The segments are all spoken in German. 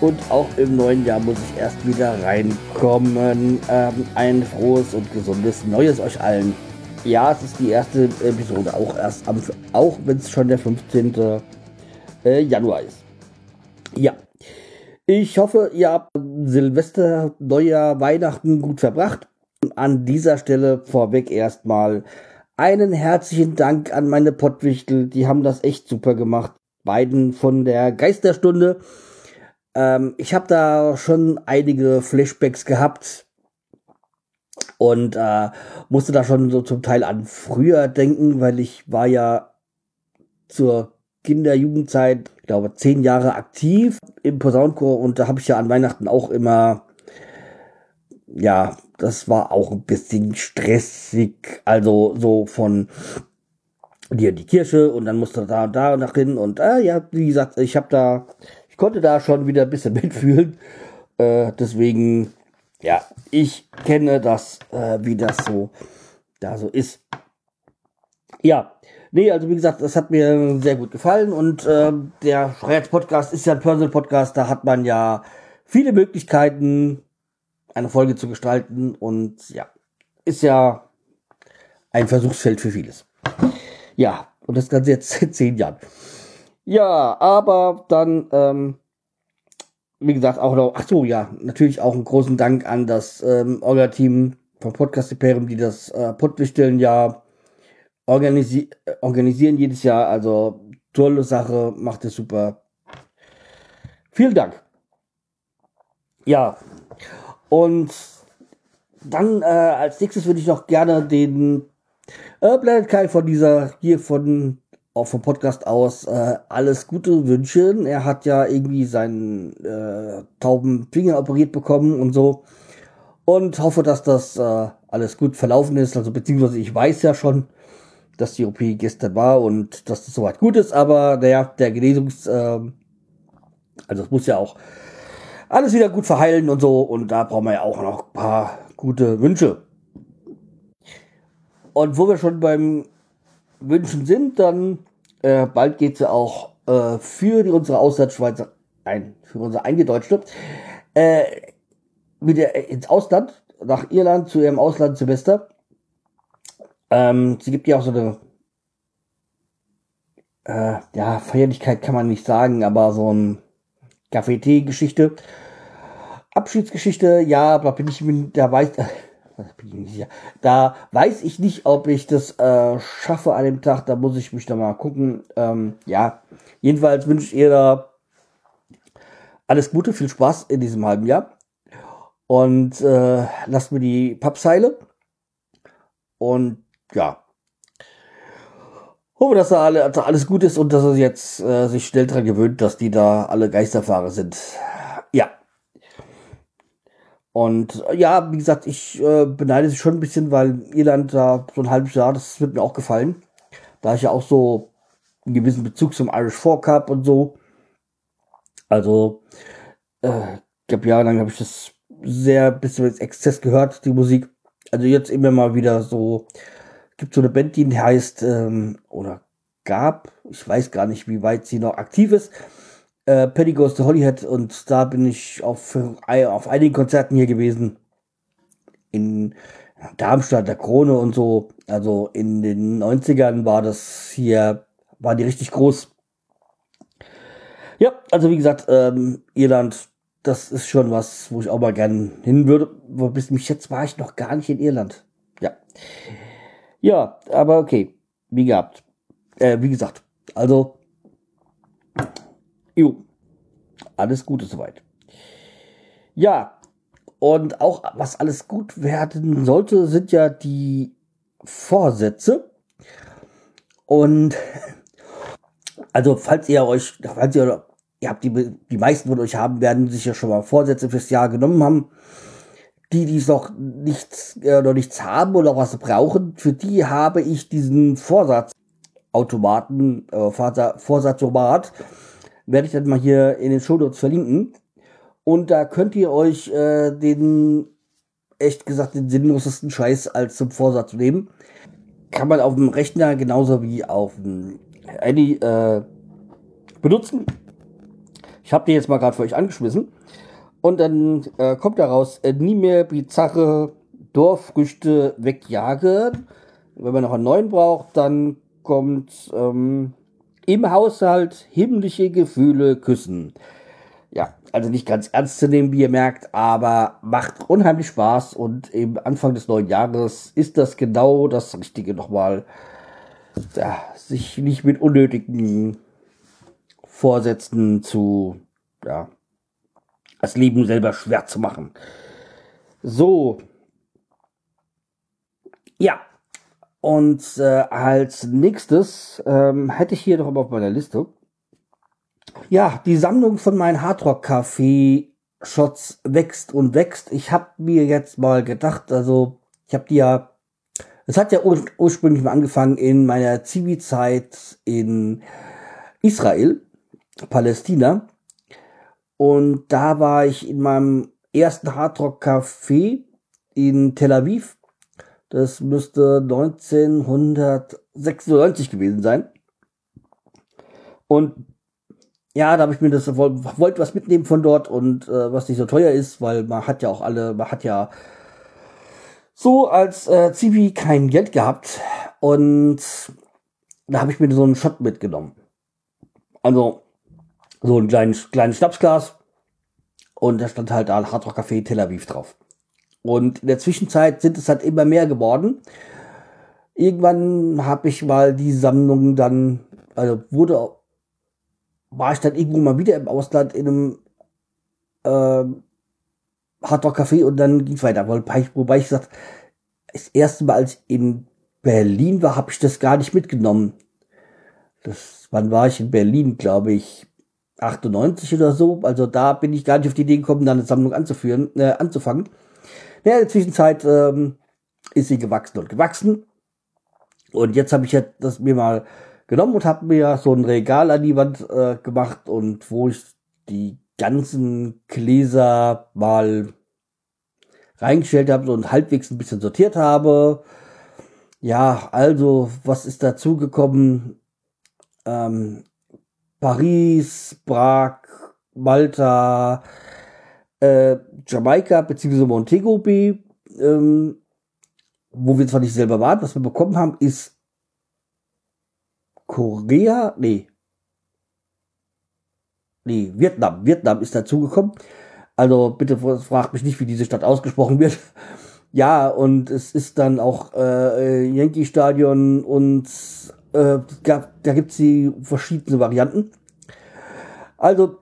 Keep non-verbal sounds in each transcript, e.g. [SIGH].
Und auch im neuen Jahr muss ich erst wieder reinkommen. Ähm, ein frohes und gesundes Neues euch allen. Ja, es ist die erste Episode, auch erst am, auch wenn es schon der 15. Äh, Januar ist. Ja. Ich hoffe, ihr habt Silvester, Neujahr, Weihnachten gut verbracht. An dieser Stelle vorweg erstmal einen herzlichen Dank an meine Pottwichtel. Die haben das echt super gemacht. Beiden von der Geisterstunde. Ähm, ich habe da schon einige Flashbacks gehabt und äh, musste da schon so zum Teil an früher denken, weil ich war ja zur Kinder-Jugendzeit, ich glaube, zehn Jahre aktiv im Posaunenchor und da habe ich ja an Weihnachten auch immer, ja, das war auch ein bisschen stressig, also so von dir die Kirche und dann musste da und da nach hin und äh, ja, wie gesagt, ich habe da, konnte da schon wieder ein bisschen [LAUGHS] mitfühlen, äh, deswegen ja, ich kenne das, äh, wie das so da so ist. Ja, nee, also wie gesagt, das hat mir sehr gut gefallen und äh, der Schreierz Podcast ist ja ein Personal Podcast, da hat man ja viele Möglichkeiten, eine Folge zu gestalten und ja, ist ja ein Versuchsfeld für vieles. Ja, und das Ganze jetzt [LAUGHS] seit zehn Jahren. Ja, aber dann ähm, wie gesagt, auch noch, ach so, ja, natürlich auch einen großen Dank an das ähm, Orga-Team vom Podcast Imperium, die das äh, Pottwichteln ja organisi äh, organisieren jedes Jahr. Also tolle Sache, macht es super. Vielen Dank. Ja, und dann äh, als nächstes würde ich noch gerne den äh, Planet Kai von dieser hier von auch vom Podcast aus äh, alles Gute wünschen. Er hat ja irgendwie seinen äh, tauben Finger operiert bekommen und so. Und hoffe, dass das äh, alles gut verlaufen ist. Also beziehungsweise ich weiß ja schon, dass die OP gestern war und dass das soweit gut ist. Aber naja, der Genesungs... Äh, also es muss ja auch alles wieder gut verheilen und so. Und da brauchen wir ja auch noch ein paar gute Wünsche. Und wo wir schon beim Wünschen sind, dann äh, bald geht sie auch äh, für die, unsere Auslandsschweizer ein, für unsere Eingedeutschte, äh, wieder ins Ausland, nach Irland zu ihrem Auslandssemester. Ähm, sie gibt ja auch so eine äh, ja, Feierlichkeit kann man nicht sagen, aber so ein Kaffee-Tee-Geschichte. Abschiedsgeschichte, ja, da bin ich mir, da weiß, da weiß ich nicht, ob ich das äh, schaffe an dem Tag. Da muss ich mich da mal gucken. Ähm, ja, jedenfalls wünsche ich ihr da alles Gute, viel Spaß in diesem halben Jahr. Und äh, lasst mir die Pappseile. Und ja. Hoffe, dass da alle, alles gut ist und dass er jetzt äh, sich schnell dran gewöhnt, dass die da alle Geisterfahrer sind. Und äh, ja, wie gesagt, ich äh, beneide sie schon ein bisschen, weil Irland da so ein halbes Jahr, das wird mir auch gefallen. Da ich ja auch so einen gewissen Bezug zum Irish Folk Cup und so. Also, äh, ich glaube, jahrelang habe ich das sehr bisschen mit Exzess gehört, die Musik. Also jetzt immer mal wieder so, gibt so eine Band, die heißt, ähm, oder gab, ich weiß gar nicht, wie weit sie noch aktiv ist, äh, Penny Goes to Hollyhead und da bin ich auf, auf einigen Konzerten hier gewesen. In Darmstadt, der Krone und so. Also in den 90ern war das hier, war die richtig groß. Ja, also wie gesagt, ähm, Irland, das ist schon was, wo ich auch mal gern hin würde. Wo bis mich jetzt war ich noch gar nicht in Irland. Ja. Ja, aber okay. Wie gehabt. Äh, wie gesagt. Also, Jo, alles Gute soweit. Ja, und auch was alles gut werden sollte, sind ja die Vorsätze. Und also falls ihr euch, falls ihr, ihr habt die, die meisten von euch haben, werden sich ja schon mal Vorsätze fürs Jahr genommen haben. die, die noch nichts, äh, noch nichts haben oder was brauchen, für die habe ich diesen Vorsatzautomaten, äh, Vorsatzautomat, werde ich dann mal hier in den Show Notes verlinken. Und da könnt ihr euch äh, den, echt gesagt, den sinnlosesten Scheiß als zum Vorsatz nehmen. Kann man auf dem Rechner genauso wie auf dem Handy äh, benutzen. Ich habe die jetzt mal gerade für euch angeschmissen. Und dann äh, kommt daraus äh, nie mehr bizarre Dorffrüchte wegjagen. Wenn man noch einen neuen braucht, dann kommt ähm, im Haushalt himmlische Gefühle küssen. Ja, also nicht ganz ernst zu nehmen, wie ihr merkt, aber macht unheimlich Spaß und im Anfang des neuen Jahres ist das genau das Richtige nochmal, ja, sich nicht mit unnötigen Vorsätzen zu, ja, das Leben selber schwer zu machen. So. Ja. Und äh, als nächstes ähm, hätte ich hier noch auf meiner Liste. Ja, die Sammlung von meinen Hardrock Café Shots wächst und wächst. Ich habe mir jetzt mal gedacht, also ich habe die ja, es hat ja ur ursprünglich mal angefangen in meiner Zivi-Zeit in Israel, Palästina. Und da war ich in meinem ersten Hardrock Café in Tel Aviv. Das müsste 1996 gewesen sein. Und ja, da habe ich mir das wollte was mitnehmen von dort und äh, was nicht so teuer ist, weil man hat ja auch alle, man hat ja so als äh, Zivi kein Geld gehabt und da habe ich mir so einen Shot mitgenommen. Also so ein kleines, kleines Schnapsglas. Und da stand halt da Hard Rock Café Tel Aviv drauf. Und in der Zwischenzeit sind es halt immer mehr geworden. Irgendwann habe ich mal die Sammlung dann, also wurde, war ich dann irgendwo mal wieder im Ausland in einem äh, Hard Rock Café und dann ging es weiter. Wobei ich, wobei ich gesagt, das erste Mal, als ich in Berlin war, habe ich das gar nicht mitgenommen. Das, wann war ich in Berlin, glaube ich? 98 oder so. Also da bin ich gar nicht auf die Idee gekommen, da eine Sammlung anzuführen, äh, anzufangen. Ja, in der Zwischenzeit ähm, ist sie gewachsen und gewachsen. Und jetzt habe ich ja das mir mal genommen und habe mir so ein Regal an die Wand äh, gemacht und wo ich die ganzen Gläser mal reingestellt habe und halbwegs ein bisschen sortiert habe. Ja, also, was ist dazu gekommen? Ähm, Paris, Prag, Malta, äh, Jamaika bzw. Montego Bay, ähm, wo wir zwar nicht selber waren, was wir bekommen haben, ist Korea, nee, nee, Vietnam, Vietnam ist dazugekommen. Also bitte fragt mich nicht, wie diese Stadt ausgesprochen wird. [LAUGHS] Ja, und es ist dann auch äh, Yankee Stadion und äh, da gibt's die verschiedene Varianten. Also,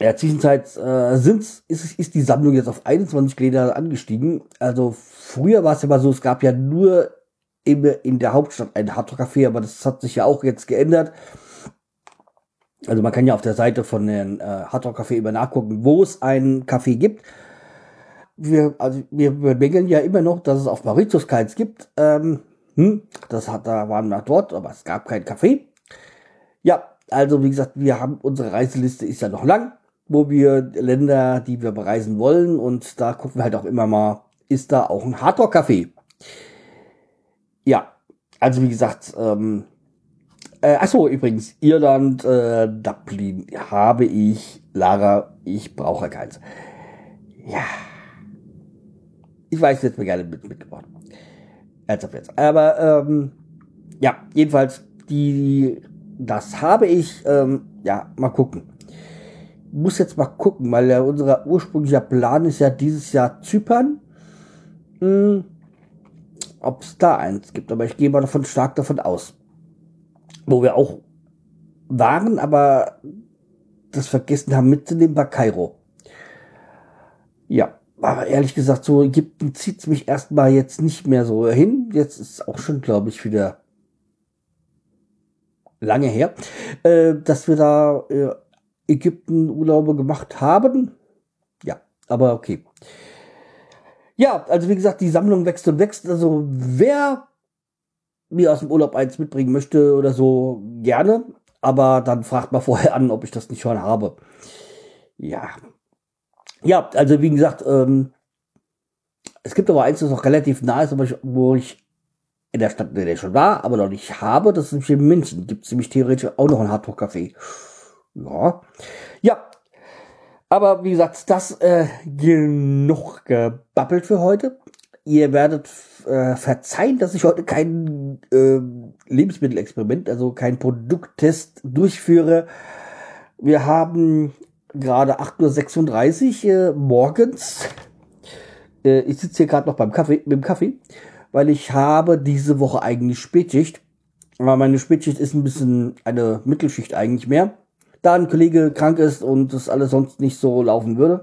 ja, Zwischenzeit äh, sind's, ist, ist die Sammlung jetzt auf 21 Gläser angestiegen. Also früher war es ja mal so, es gab ja nur immer in der Hauptstadt ein Hardrock-Café, aber das hat sich ja auch jetzt geändert. Also man kann ja auf der Seite von den äh, Hardrock-Café immer nachgucken, wo es einen Café gibt. Wir, also wir bemängeln ja immer noch, dass es auf Mauritius keins gibt. Ähm, hm, das hat, da waren wir dort, aber es gab kein Café. Ja, also wie gesagt, wir haben unsere Reiseliste ist ja noch lang, wo wir Länder, die wir bereisen wollen und da gucken wir halt auch immer mal, ist da auch ein Hardrock-Café. Ja, also wie gesagt, ähm, äh, achso, übrigens, Irland, äh, Dublin habe ich, Lara, ich brauche keins. Ja. Ich weiß, jetzt mir gerne mit, mitgebracht. Ernsthaft jetzt. Aber ähm, ja, jedenfalls die, das habe ich, ähm, ja, mal gucken. Muss jetzt mal gucken, weil ja unser ursprünglicher Plan ist ja dieses Jahr Zypern. Hm, Ob es da eins gibt, aber ich gehe mal davon stark davon aus. Wo wir auch waren, aber das vergessen haben mitzunehmen, war Kairo. Ja, aber ehrlich gesagt, so Ägypten zieht's mich erstmal jetzt nicht mehr so hin. Jetzt ist auch schon, glaube ich, wieder lange her, äh, dass wir da äh, Ägypten Urlaube gemacht haben. Ja, aber okay. Ja, also wie gesagt, die Sammlung wächst und wächst. Also wer mir aus dem Urlaub eins mitbringen möchte oder so, gerne. Aber dann fragt mal vorher an, ob ich das nicht schon habe. Ja. Ja, also wie gesagt, ähm, es gibt aber eins, das noch relativ nah ist, wo ich in der Stadt, in der ich schon war, aber noch nicht habe. Das ist nämlich in München. Gibt es nämlich theoretisch auch noch ein Hardrock-Café. Ja. Ja. Aber wie gesagt, das äh, genug gebabbelt für heute. Ihr werdet äh, verzeihen, dass ich heute kein äh, Lebensmittelexperiment, also kein Produkttest durchführe. Wir haben gerade 8.36 Uhr äh, morgens. Äh, ich sitze hier gerade noch beim Kaffee, mit dem Kaffee, weil ich habe diese Woche eigentlich Spätschicht. Aber meine Spätschicht ist ein bisschen eine Mittelschicht eigentlich mehr. Da ein Kollege krank ist und das alles sonst nicht so laufen würde.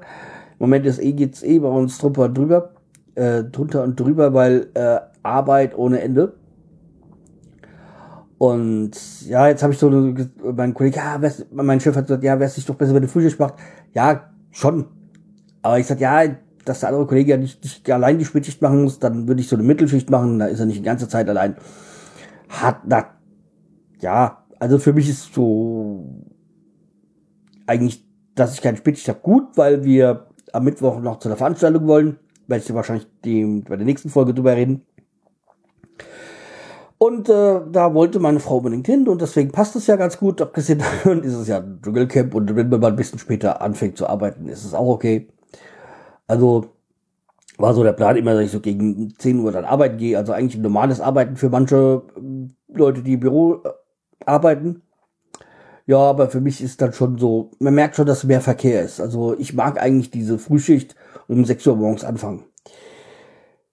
Im Moment ist eh, geht's eh bei uns drüber und drüber, äh, drunter und drüber, weil äh, Arbeit ohne Ende. Und ja, jetzt habe ich so mein Kollege, ja, mein Chef hat gesagt, ja, wäre es sich doch besser, wenn du Frühstück macht. Ja, schon. Aber ich sagte, ja, dass der andere Kollege ja nicht, nicht allein die Spätschicht machen muss, dann würde ich so eine Mittelschicht machen, da ist er nicht die ganze Zeit allein. Hat, na, ja, also für mich ist so eigentlich, dass ich keine Spätschicht habe, gut, weil wir am Mittwoch noch zu einer Veranstaltung wollen. Werde ich wahrscheinlich die, bei der nächsten Folge drüber reden. Und äh, da wollte meine Frau unbedingt hin und deswegen passt es ja ganz gut. Abgesehen [LAUGHS] davon ist es ja ein Dschungelcamp und wenn man mal ein bisschen später anfängt zu arbeiten, ist es auch okay. Also war so der Plan immer, dass ich so gegen 10 Uhr dann arbeiten gehe. Also eigentlich ein normales Arbeiten für manche äh, Leute, die im Büro äh, arbeiten. Ja, aber für mich ist dann schon so, man merkt schon, dass mehr Verkehr ist. Also ich mag eigentlich diese Frühschicht um 6 Uhr morgens anfangen.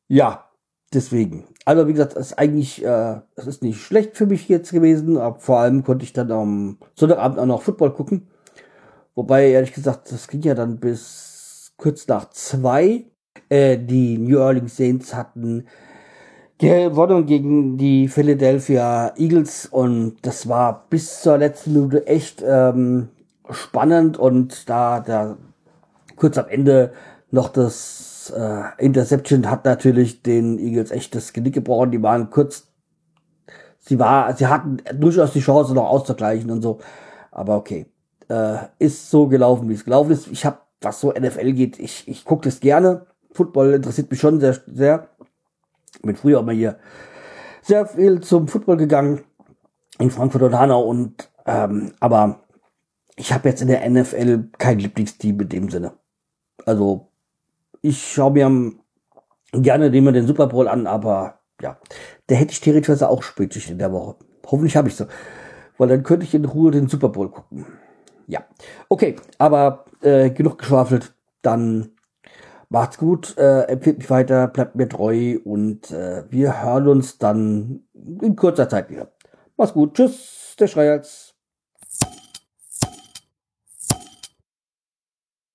Ja, deswegen. Also wie gesagt, es ist eigentlich, äh, es ist nicht schlecht für mich jetzt gewesen, aber vor allem konnte ich dann am Sonntagabend auch noch Football gucken. Wobei, ehrlich gesagt, das ging ja dann bis kurz nach zwei. Äh, die New Orleans Saints hatten gewonnen gegen die Philadelphia Eagles und das war bis zur letzten Minute echt ähm, spannend und da, da kurz am Ende noch das äh, Interception hat natürlich den Eagles echt das Genick gebrochen. Die waren kurz, sie war, sie hatten durchaus die Chance noch auszugleichen und so. Aber okay, äh, ist so gelaufen, wie es gelaufen ist. Ich habe, was so NFL geht, ich ich gucke das gerne. Football interessiert mich schon sehr, sehr. Bin früher mal hier sehr viel zum Football gegangen in Frankfurt und Hanau und ähm, aber ich habe jetzt in der NFL kein Lieblingsteam in dem Sinne. Also ich schaue mir gerne immer den Super Bowl an, aber ja, der hätte ich theoretisch auch spätig in der Woche. Hoffentlich habe ich so. Weil dann könnte ich in Ruhe den Super Bowl gucken. Ja. Okay, aber äh, genug geschwafelt. Dann macht's gut, äh, empfiehlt mich weiter, bleibt mir treu und äh, wir hören uns dann in kurzer Zeit wieder. Mach's gut, tschüss, der Schreierz.